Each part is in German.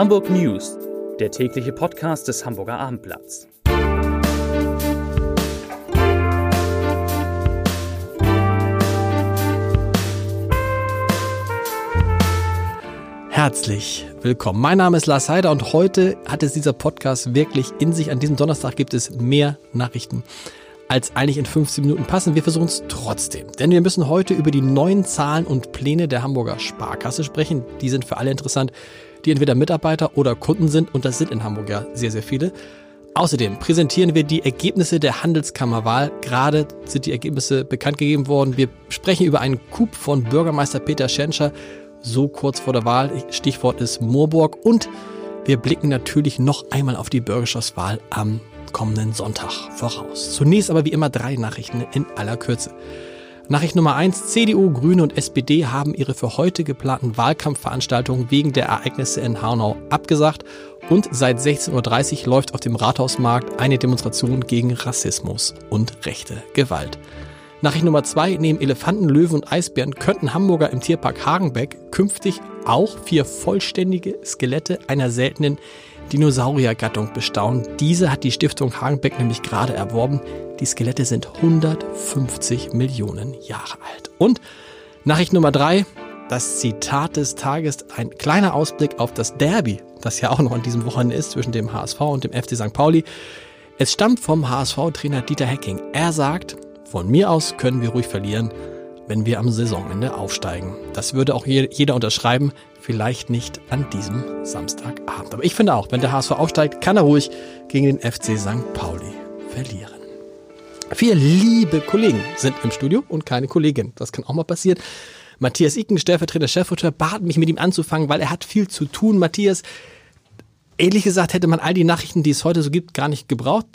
Hamburg News, der tägliche Podcast des Hamburger Abendblatts. Herzlich willkommen. Mein Name ist Lars Heider und heute hat es dieser Podcast wirklich in sich. An diesem Donnerstag gibt es mehr Nachrichten als eigentlich in 15 Minuten passen. Wir versuchen es trotzdem. Denn wir müssen heute über die neuen Zahlen und Pläne der Hamburger Sparkasse sprechen. Die sind für alle interessant, die entweder Mitarbeiter oder Kunden sind. Und das sind in Hamburg ja sehr, sehr viele. Außerdem präsentieren wir die Ergebnisse der Handelskammerwahl. Gerade sind die Ergebnisse bekannt gegeben worden. Wir sprechen über einen Coup von Bürgermeister Peter Schenscher, so kurz vor der Wahl. Stichwort ist Moorburg. Und wir blicken natürlich noch einmal auf die Bürgerschaftswahl am kommenden Sonntag voraus. Zunächst aber wie immer drei Nachrichten in aller Kürze. Nachricht Nummer eins: CDU, Grüne und SPD haben ihre für heute geplanten Wahlkampfveranstaltungen wegen der Ereignisse in Hanau abgesagt. Und seit 16.30 Uhr läuft auf dem Rathausmarkt eine Demonstration gegen Rassismus und rechte Gewalt. Nachricht Nummer zwei: Neben Elefanten, Löwen und Eisbären könnten Hamburger im Tierpark Hagenbeck künftig auch vier vollständige Skelette einer seltenen Dinosauriergattung bestaunen. Diese hat die Stiftung Hagenbeck nämlich gerade erworben. Die Skelette sind 150 Millionen Jahre alt. Und Nachricht Nummer drei, das Zitat des Tages, ein kleiner Ausblick auf das Derby, das ja auch noch an diesem Wochenende ist zwischen dem HSV und dem FC St. Pauli. Es stammt vom HSV-Trainer Dieter Hecking. Er sagt, von mir aus können wir ruhig verlieren, wenn wir am Saisonende aufsteigen. Das würde auch jeder unterschreiben, vielleicht nicht an diesem Samstagabend. Aber ich finde auch, wenn der HSV aufsteigt, kann er ruhig gegen den FC St. Pauli verlieren. Vier liebe Kollegen sind im Studio und keine Kollegin. Das kann auch mal passieren. Matthias Iken, stellvertretender Chefredakteur, bat mich mit ihm anzufangen, weil er hat viel zu tun. Matthias, ehrlich gesagt hätte man all die Nachrichten, die es heute so gibt, gar nicht gebraucht,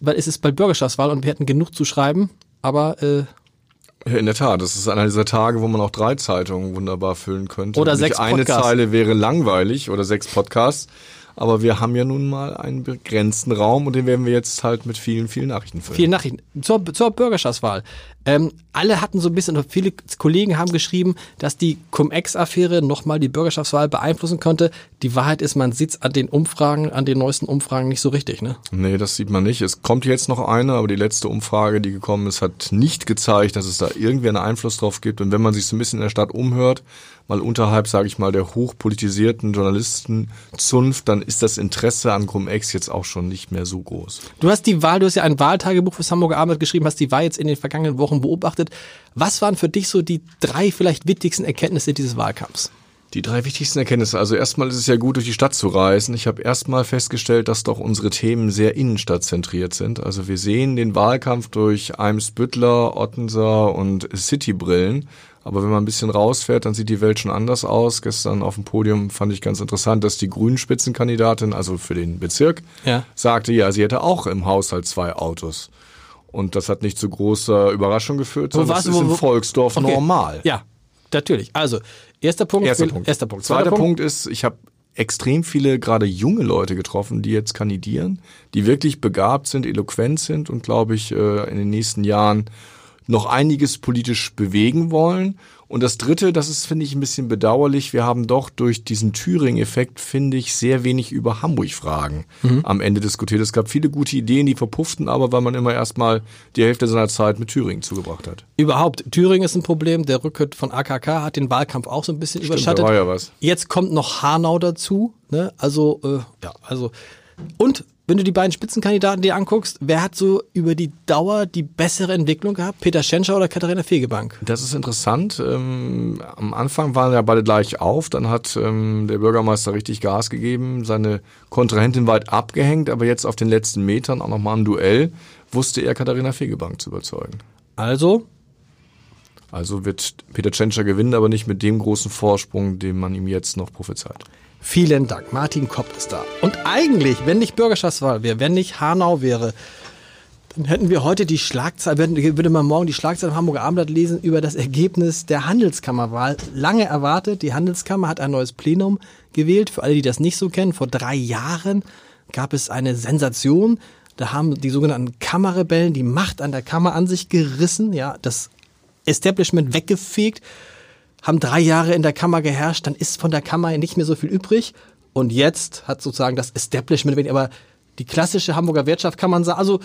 weil es ist bald Bürgerschaftswahl und wir hätten genug zu schreiben. Aber äh, in der Tat, das ist einer dieser Tage, wo man auch drei Zeitungen wunderbar füllen könnte. Oder sechs Podcasts. Eine Zeile wäre langweilig oder sechs Podcasts. Aber wir haben ja nun mal einen begrenzten Raum und den werden wir jetzt halt mit vielen, vielen Nachrichten füllen. Vielen Nachrichten. Zur, zur Bürgerschaftswahl. Ähm, alle hatten so ein bisschen, viele Kollegen haben geschrieben, dass die Cum-Ex-Affäre nochmal die Bürgerschaftswahl beeinflussen könnte. Die Wahrheit ist, man sieht an den Umfragen, an den neuesten Umfragen nicht so richtig, ne? Nee, das sieht man nicht. Es kommt jetzt noch eine, aber die letzte Umfrage, die gekommen ist, hat nicht gezeigt, dass es da irgendwie einen Einfluss drauf gibt. Und wenn man sich so ein bisschen in der Stadt umhört, mal unterhalb, sage ich mal, der hochpolitisierten Journalistenzunft, dann ist das Interesse an Cum-Ex jetzt auch schon nicht mehr so groß. Du hast die Wahl, du hast ja ein Wahltagebuch fürs Hamburger Abend geschrieben, hast die Wahl jetzt in den vergangenen Wochen beobachtet. Was waren für dich so die drei vielleicht wichtigsten Erkenntnisse dieses Wahlkampfs? Die drei wichtigsten Erkenntnisse. Also erstmal ist es ja gut, durch die Stadt zu reisen. Ich habe erstmal festgestellt, dass doch unsere Themen sehr innenstadtzentriert sind. Also wir sehen den Wahlkampf durch Eimsbüttler, Ottenser und Citybrillen. Aber wenn man ein bisschen rausfährt, dann sieht die Welt schon anders aus. Gestern auf dem Podium fand ich ganz interessant, dass die grünen Spitzenkandidatin, also für den Bezirk, ja. sagte, ja, sie hätte auch im Haushalt zwei Autos. Und das hat nicht zu großer Überraschung geführt, sondern es ist im Volksdorf okay. normal. Ja, natürlich. Also, erster Punkt. Erster Punkt. Erster Punkt. Zweiter, Zweiter Punkt. Punkt ist, ich habe extrem viele gerade junge Leute getroffen, die jetzt kandidieren, die wirklich begabt sind, eloquent sind und glaube ich äh, in den nächsten Jahren noch einiges politisch bewegen wollen. Und das Dritte, das ist, finde ich, ein bisschen bedauerlich. Wir haben doch durch diesen Thüringen-Effekt, finde ich, sehr wenig über Hamburg-Fragen mhm. am Ende diskutiert. Es gab viele gute Ideen, die verpufften aber, weil man immer erstmal die Hälfte seiner Zeit mit Thüringen zugebracht hat. Überhaupt, Thüringen ist ein Problem. Der Rücktritt von AKK hat den Wahlkampf auch so ein bisschen Stimmt, überschattet. Da war ja was. Jetzt kommt noch Hanau dazu. Ne? Also, äh, ja, also. Und wenn du die beiden Spitzenkandidaten dir anguckst, wer hat so über die Dauer die bessere Entwicklung gehabt? Peter Schenscher oder Katharina Fegebank? Das ist interessant. Ähm, am Anfang waren ja beide gleich auf, dann hat ähm, der Bürgermeister richtig Gas gegeben, seine Kontrahentin weit abgehängt, aber jetzt auf den letzten Metern auch nochmal ein Duell, wusste er Katharina Fegebank zu überzeugen. Also? Also wird Peter Tschentscher gewinnen, aber nicht mit dem großen Vorsprung, den man ihm jetzt noch prophezeit. Vielen Dank. Martin Kopp ist da. Und eigentlich, wenn nicht Bürgerschaftswahl wäre, wenn nicht Hanau wäre, dann hätten wir heute die Schlagzeile, würde man morgen die Schlagzeile im Hamburger Abendblatt lesen über das Ergebnis der Handelskammerwahl. Lange erwartet. Die Handelskammer hat ein neues Plenum gewählt. Für alle, die das nicht so kennen, vor drei Jahren gab es eine Sensation. Da haben die sogenannten Kammerrebellen die Macht an der Kammer an sich gerissen, ja, das Establishment weggefegt haben drei Jahre in der Kammer geherrscht, dann ist von der Kammer nicht mehr so viel übrig. Und jetzt hat sozusagen das Establishment, aber die klassische Hamburger Wirtschaft kann man sagen, also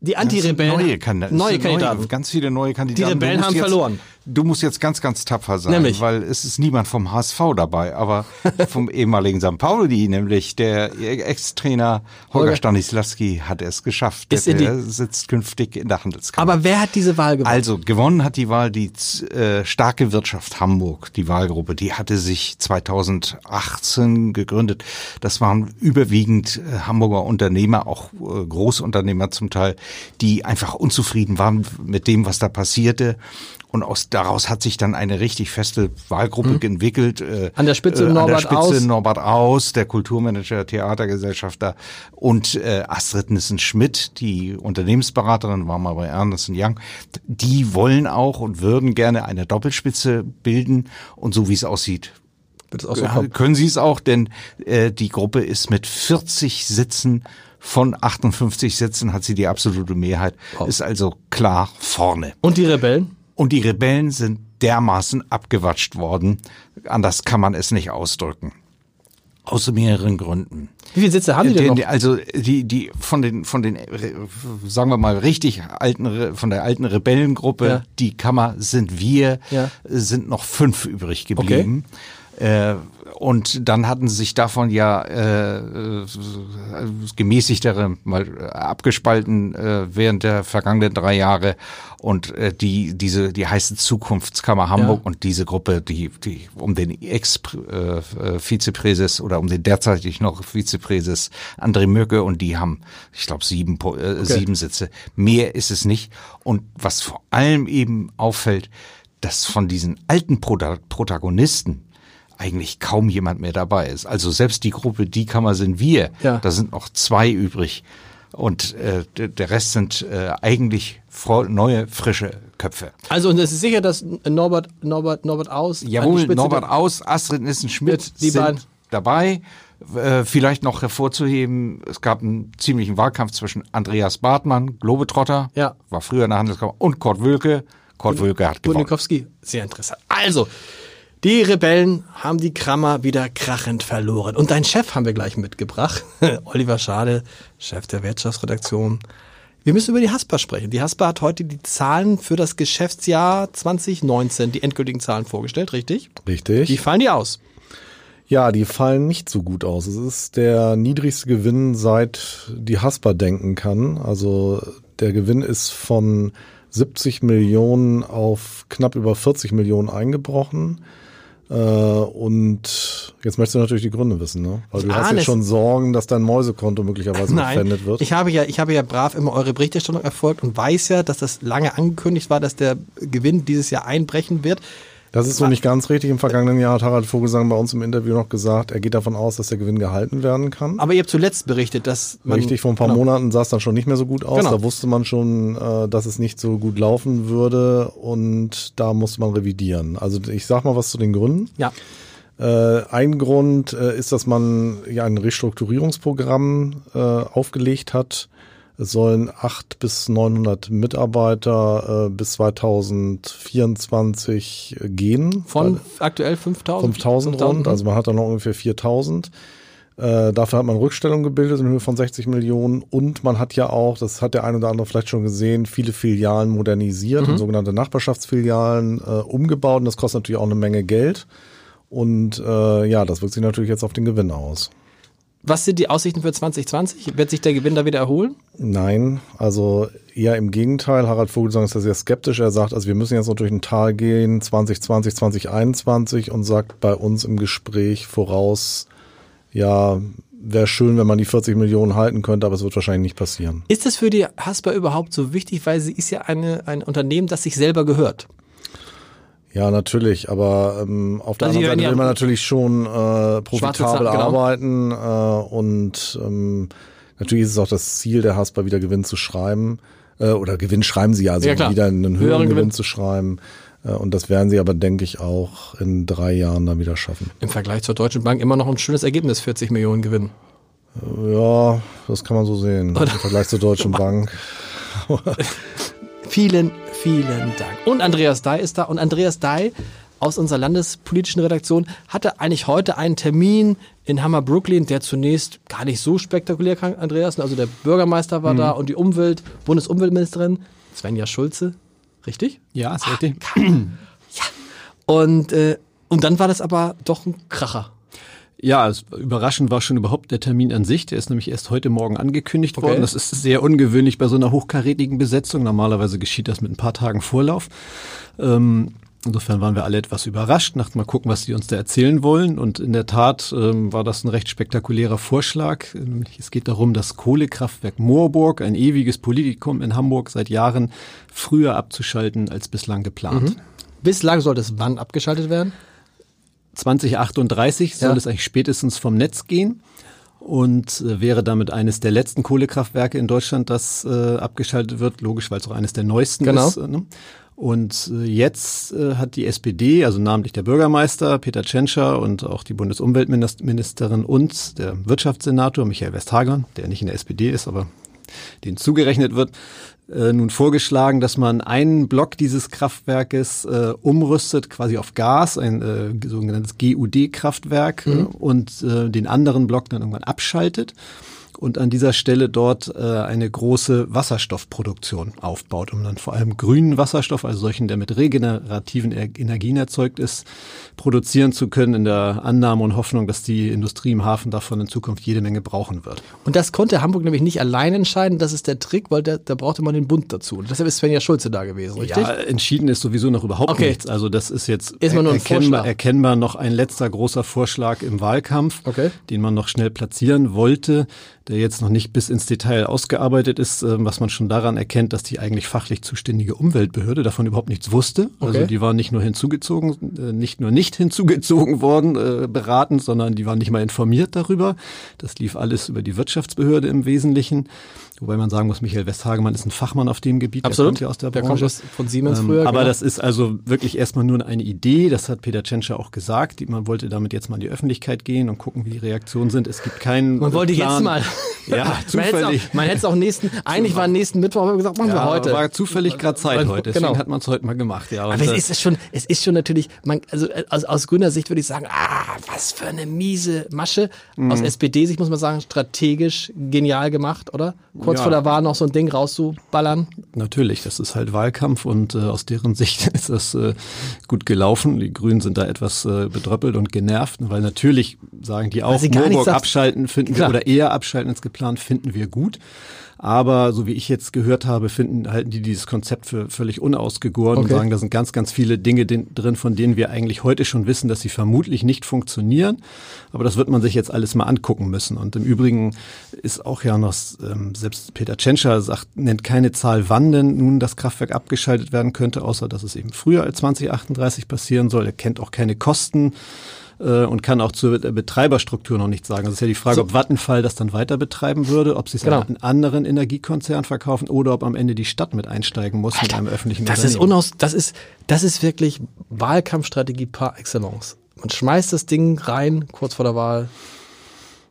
die Anti-Rebellen. Neue, Kandidaten. neue Kandidaten. Neue, ganz viele neue Kandidaten. Die Rebellen haben jetzt, verloren. Du musst jetzt ganz, ganz tapfer sein, Nämlich? weil es ist niemand vom HSV dabei, aber vom ehemaligen St. Pauli, nämlich der Ex-Trainer Holger Stanislawski hat es geschafft. Ist in der sitzt künftig in der Handelskammer. Aber wer hat diese Wahl gewonnen? Also gewonnen hat die Wahl die äh, starke Wirtschaft Hamburg, die Wahlgruppe. Die hatte sich 2018 gegründet. Das waren überwiegend äh, Hamburger Unternehmer, auch äh, Großunternehmer zum Teil, die einfach unzufrieden waren mit dem, was da passierte. Und aus, daraus hat sich dann eine richtig feste Wahlgruppe entwickelt. Äh, Mhm. An der Spitze äh, an Norbert der Spitze Aus. Norbert Aus, der Kulturmanager, Theatergesellschafter und äh, Astrid Nissen-Schmidt, die Unternehmensberaterin, war mal bei Ernst Young. Die wollen auch und würden gerne eine Doppelspitze bilden und so wie es aussieht, auch so kommen? können sie es auch, denn äh, die Gruppe ist mit 40 Sitzen von 58 Sitzen hat sie die absolute Mehrheit, ist also klar vorne. Und die Rebellen? Und die Rebellen sind dermaßen abgewatscht worden. Anders kann man es nicht ausdrücken. Aus mehreren Gründen. Wie viele Sitze haben die denn Den- noch? Also die die von den von den äh, sagen wir mal richtig alten von der alten Rebellengruppe Ja. die Kammer sind wir Ja. sind noch fünf übrig geblieben. Äh, und dann hatten sie sich davon ja äh, äh, gemäßigtere mal äh, abgespalten äh, während der vergangenen drei Jahre. Und äh, die diese die heißt Zukunftskammer Hamburg Ja. und diese Gruppe die die um den Ex äh, Vizepräses oder um den derzeitig noch Vizepräses André Mürke und die haben ich glaube sieben äh, sieben Sitze. Mehr ist es nicht. Und was vor allem eben auffällt dass von diesen alten Prota Protagonisten eigentlich kaum jemand mehr dabei ist. Also selbst die Gruppe Die Kammer sind wir, Ja. da sind noch zwei übrig. Und äh, der- Rest sind äh, eigentlich neue, frische Köpfe. Also und es ist sicher, dass Norbert, Norbert, Norbert Aus Jawohl, Norbert Aus, Astrid Nissen-Schmidt sind beiden. dabei. Äh, vielleicht noch hervorzuheben, es gab einen ziemlichen Wahlkampf zwischen Andreas Bartmann, Globetrotter, Ja. war früher in der Handelskammer, und Kurt Wölke. Kurt Wölke hat gewonnen. Budnikowski. Sehr interessant. Also, die Rebellen haben die Krammer wieder krachend verloren. Und deinen Chef haben wir gleich mitgebracht. Oliver Schade, Chef der Wirtschaftsredaktion. Wir müssen über die Haspa sprechen. Die Haspa hat heute die Zahlen für das Geschäftsjahr 2019, die endgültigen Zahlen vorgestellt, richtig? Richtig. Wie fallen die aus? Ja, die fallen nicht so gut aus. Es ist der niedrigste Gewinn, seit die Haspa denken kann. Also der Gewinn ist von 70 Millionen auf knapp über 40 Millionen eingebrochen. Äh, und jetzt möchtest du natürlich die Gründe wissen, ne? Weil du Ich hast ja schon Sorgen, dass dein Mäusekonto möglicherweise gefändet wird. ich habe ja, ich habe ja brav immer eure Berichterstattung erfolgt und weiß ja, dass das lange angekündigt war, dass der Gewinn dieses Jahr einbrechen wird. Das ist so nicht ganz richtig. Im vergangenen Jahr hat Harald Vogelsang bei uns im Interview noch gesagt, er geht davon aus, dass der Gewinn gehalten werden kann. Aber ihr habt zuletzt berichtet, dass man Richtig, vor ein paar Genau. Monaten sah es dann schon nicht mehr so gut aus. Genau. Da wusste man schon, äh, dass es nicht so gut laufen würde und da musste man revidieren. Also ich sag mal was zu den Gründen. Ja. Äh, ein Grund äh, ist, dass man ja ein Restrukturierungsprogramm aufgelegt hat. Es sollen acht bis 900 Mitarbeiter äh, bis 2024 gehen. Von aktuell 5000? 5000 rund, also man hat da noch ungefähr 4000. Äh, dafür hat man Rückstellung gebildet in Höhe von 60 Millionen und man hat ja auch, das hat der eine oder andere vielleicht schon gesehen, viele Filialen modernisiert und sogenannte Nachbarschaftsfilialen äh, umgebaut und das kostet natürlich auch eine Menge Geld. Und äh, ja, das wirkt sich natürlich jetzt auf den Gewinn aus. Was sind die Aussichten für 2020? Wird sich der Gewinn da wieder erholen? Nein, also eher im Gegenteil. Harald Vogelsang ist da sehr skeptisch. Er sagt, also wir müssen jetzt noch durch ein Tal gehen, 2020, 2021 und sagt bei uns im Gespräch voraus, ja, wäre schön, wenn man die 40 Millionen halten könnte, aber es wird wahrscheinlich nicht passieren. Ist das für die Haspa überhaupt so wichtig, weil sie ist ja eine, ein Unternehmen, das sich selber gehört? Ja, natürlich, aber ähm, auf der Also anderen Seite will man natürlich schon äh, profitabel Zahlen, genau. arbeiten äh, und ähm, natürlich ist es auch das Ziel der Haspa, wieder Gewinn zu schreiben äh, oder Gewinn schreiben sie ja, also Ja, klar. wieder einen höheren, Höheren Gewinn. Gewinn. zu schreiben äh, und das werden sie aber, denke ich, auch in drei Jahren dann wieder schaffen. Im Vergleich zur Deutschen Bank immer noch ein schönes Ergebnis, 40 Millionen Gewinn. Ja, das kann man so sehen im Vergleich zur Deutschen Bank. Vielen, vielen Dank. Und Andreas Dai ist da. Und Andreas Dai aus unserer landespolitischen Redaktion hatte eigentlich heute einen Termin in Hammer Brooklyn, der zunächst gar nicht so spektakulär klang, Andreas. Also der Bürgermeister war mhm. da und die Umwelt, Bundesumweltministerin Svenja Schulze. Richtig? Ja, ist richtig. Ja. Und, äh, und dann war das aber doch ein Kracher. Ja, überraschend war schon überhaupt der Termin an sich. Der ist nämlich erst heute Morgen angekündigt okay. worden. Das ist sehr ungewöhnlich bei so einer hochkarätigen Besetzung. Normalerweise geschieht das mit ein paar Tagen Vorlauf. Ähm, Insofern waren wir alle etwas überrascht, dachten mal gucken, was sie uns da erzählen wollen. Und in der Tat ähm, war das ein recht spektakulärer Vorschlag. Es geht darum, das Kohlekraftwerk Moorburg, ein ewiges Politikum in Hamburg, seit Jahren früher abzuschalten als bislang geplant. Mhm. Bislang sollte es wann abgeschaltet werden? 2038 soll ja. es eigentlich spätestens vom Netz gehen und äh, wäre damit eines der letzten Kohlekraftwerke in Deutschland, das äh, abgeschaltet wird. Logisch, weil es auch eines der neuesten genau. ist. Äh, ne? Und äh, jetzt äh, hat die SPD, also namentlich der Bürgermeister Peter Tschentscher und auch die Bundesumweltministerin und der Wirtschaftssenator Michael Westhagen, der nicht in der SPD ist, aber den zugerechnet wird, äh, nun vorgeschlagen, dass man einen Block dieses Kraftwerkes äh, umrüstet, quasi auf Gas, ein äh, sogenanntes GUD-Kraftwerk, mhm. äh, und äh, den anderen Block dann irgendwann abschaltet und an dieser Stelle dort äh, eine große Wasserstoffproduktion aufbaut, um dann vor allem grünen Wasserstoff, also solchen, der mit regenerativen Energien erzeugt ist, produzieren zu können in der Annahme und Hoffnung, dass die Industrie im Hafen davon in Zukunft jede Menge brauchen wird. Und das konnte Hamburg nämlich nicht allein entscheiden, das ist der Trick, weil da, da brauchte man den Bund dazu. Und deshalb ist Svenja Schulze da gewesen, richtig? Ja, entschieden ist sowieso noch überhaupt okay. nichts. Also das ist jetzt ist ein erkennbar, erkennbar noch ein letzter großer Vorschlag im Wahlkampf, okay. den man noch schnell platzieren wollte der jetzt noch nicht bis ins Detail ausgearbeitet ist, äh, was man schon daran erkennt, dass die eigentlich fachlich zuständige Umweltbehörde davon überhaupt nichts wusste. Also okay. Also die war nicht nur hinzugezogen, äh, nicht nur nicht hinzugezogen worden, äh, beratend, sondern die waren nicht mal informiert darüber. Das lief alles über die Wirtschaftsbehörde im Wesentlichen. Wobei man sagen muss, Michael Westhagemann ist ein Fachmann auf dem Gebiet. Absolut. Der kommt ja aus der, der Branche. Kommt von Siemens ähm, früher. Aber genau. das ist also wirklich erstmal nur eine Idee. Das hat Peter Tschentscher auch gesagt. Man wollte damit jetzt mal in die Öffentlichkeit gehen und gucken, wie die Reaktionen sind. Es gibt keinen Man wollte Plan. jetzt mal. Ja, zufällig. Man hätte es auch, auch nächsten, eigentlich war nächsten Mittwoch, aber gesagt, machen ja, wir heute. war zufällig gerade Zeit heute. Deswegen genau. hat man es heute mal gemacht. Ja, aber es ist, es schon, es ist schon natürlich, man, also aus, aus grüner Sicht würde ich sagen, ah, was für eine miese Masche. Mhm. Aus SPD-Sicht muss man sagen, strategisch genial gemacht, oder? Kurz ja. vor der Wahl noch so ein Ding rauszuballern? Natürlich, das ist halt Wahlkampf und äh, aus deren Sicht ist das äh, gut gelaufen. Die Grünen sind da etwas äh, bedröppelt und genervt, weil natürlich sagen die auch, Moorburg abschalten finden Klar. wir oder eher abschalten als geplant finden wir gut. Aber so wie ich jetzt gehört habe, finden halten die dieses Konzept für völlig unausgegoren okay. und sagen, da sind ganz, ganz viele Dinge drin, von denen wir eigentlich heute schon wissen, dass sie vermutlich nicht funktionieren. Aber das wird man sich jetzt alles mal angucken müssen. Und im Übrigen ist auch ja noch, ähm, selbst Peter Tschentscher sagt, nennt keine Zahl, wann denn nun das Kraftwerk abgeschaltet werden könnte, außer dass es eben früher als 2038 passieren soll. Er kennt auch keine Kosten äh, und kann auch zur Betreiberstruktur noch nichts sagen. Das ist ja die Frage, so. ob Vattenfall das dann weiter betreiben würde, ob sie es genau. an einen anderen Energiekonzern verkaufen oder ob am Ende die Stadt mit einsteigen muss Alter, mit einem öffentlichen das Ist unaus, das, ist, das ist wirklich Wahlkampfstrategie par excellence. Man schmeißt das Ding rein, kurz vor der Wahl,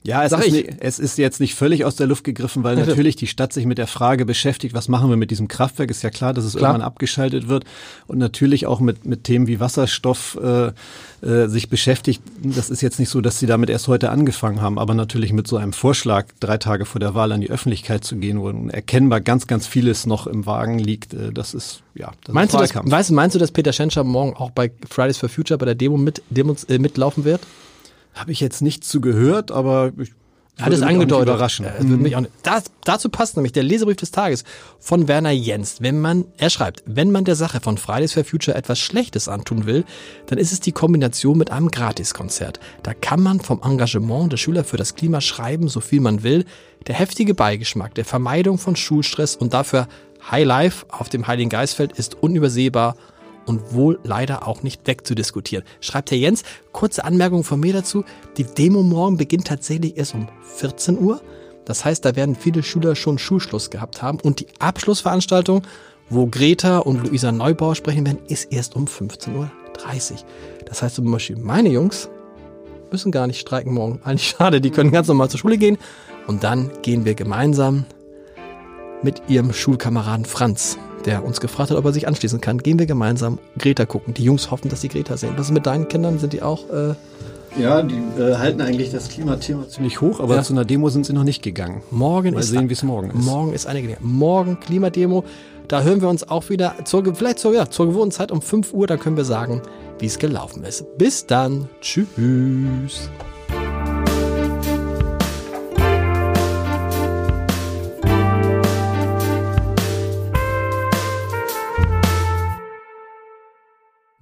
ja, es ist, nicht, es ist, jetzt nicht völlig aus der Luft gegriffen, weil natürlich die Stadt sich mit der Frage beschäftigt, was machen wir mit diesem Kraftwerk? Ist ja klar, dass es klar. irgendwann abgeschaltet wird und natürlich auch mit, mit Themen wie Wasserstoff äh, äh, sich beschäftigt. Das ist jetzt nicht so, dass sie damit erst heute angefangen haben, aber natürlich mit so einem Vorschlag, drei Tage vor der Wahl an die Öffentlichkeit zu gehen, wo erkennbar ganz, ganz vieles noch im Wagen liegt. Äh, das ist, ja, das meinst ist du das, weißt, meinst du, dass Peter Schenscher morgen auch bei Fridays for Future bei der Demo mit, Demos, äh, mitlaufen wird? Habe ich jetzt nicht zu gehört, aber ich hat es angedeutet. Überraschen. Äh, auch nicht. Das, dazu passt nämlich der Leserbrief des Tages von Werner Jens. Wenn man, er schreibt, wenn man der Sache von Fridays for Future etwas Schlechtes antun will, dann ist es die Kombination mit einem Gratiskonzert. Da kann man vom Engagement der Schüler für das Klima schreiben, so viel man will. Der heftige Beigeschmack der Vermeidung von Schulstress und dafür High Life auf dem Heiligen Geistfeld ist unübersehbar und wohl leider auch nicht wegzudiskutieren. Schreibt Herr Jens, kurze Anmerkung von mir dazu. Die Demo morgen beginnt tatsächlich erst um 14 Uhr. Das heißt, da werden viele Schüler schon Schulschluss gehabt haben. Und die Abschlussveranstaltung, wo Greta und Luisa Neubauer sprechen werden, ist erst um 15.30 Uhr. Das heißt zum Beispiel, meine Jungs müssen gar nicht streiken morgen. Eigentlich schade, die können ganz normal zur Schule gehen. Und dann gehen wir gemeinsam mit ihrem Schulkameraden Franz der uns gefragt hat, ob er sich anschließen kann. Gehen wir gemeinsam Greta gucken. Die Jungs hoffen, dass sie Greta sehen. Was ist mit deinen Kindern? Sind die auch... Äh ja, die äh, halten eigentlich das Klimathema ziemlich hoch, aber ja. zu einer Demo sind sie noch nicht gegangen. Morgen Mal ist sehen, wie es morgen ist. Morgen ist eine Morgen Klimademo. Da hören wir uns auch wieder zur, vielleicht zur, ja, zur gewohnten Zeit um 5 Uhr. Da können wir sagen, wie es gelaufen ist. Bis dann. Tschüss.